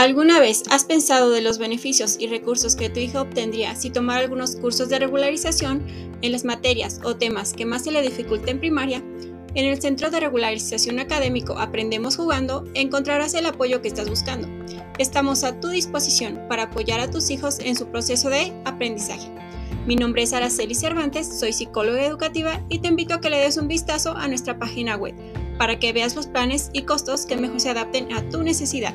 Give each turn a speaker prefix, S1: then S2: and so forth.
S1: ¿Alguna vez has pensado de los beneficios y recursos que tu hijo obtendría si tomara algunos cursos de regularización en las materias o temas que más se le dificulten en primaria? En el Centro de Regularización Académico Aprendemos Jugando encontrarás el apoyo que estás buscando. Estamos a tu disposición para apoyar a tus hijos en su proceso de aprendizaje. Mi nombre es Araceli Cervantes, soy psicóloga educativa y te invito a que le des un vistazo a nuestra página web para que veas los planes y costos que mejor se adapten a tu necesidad.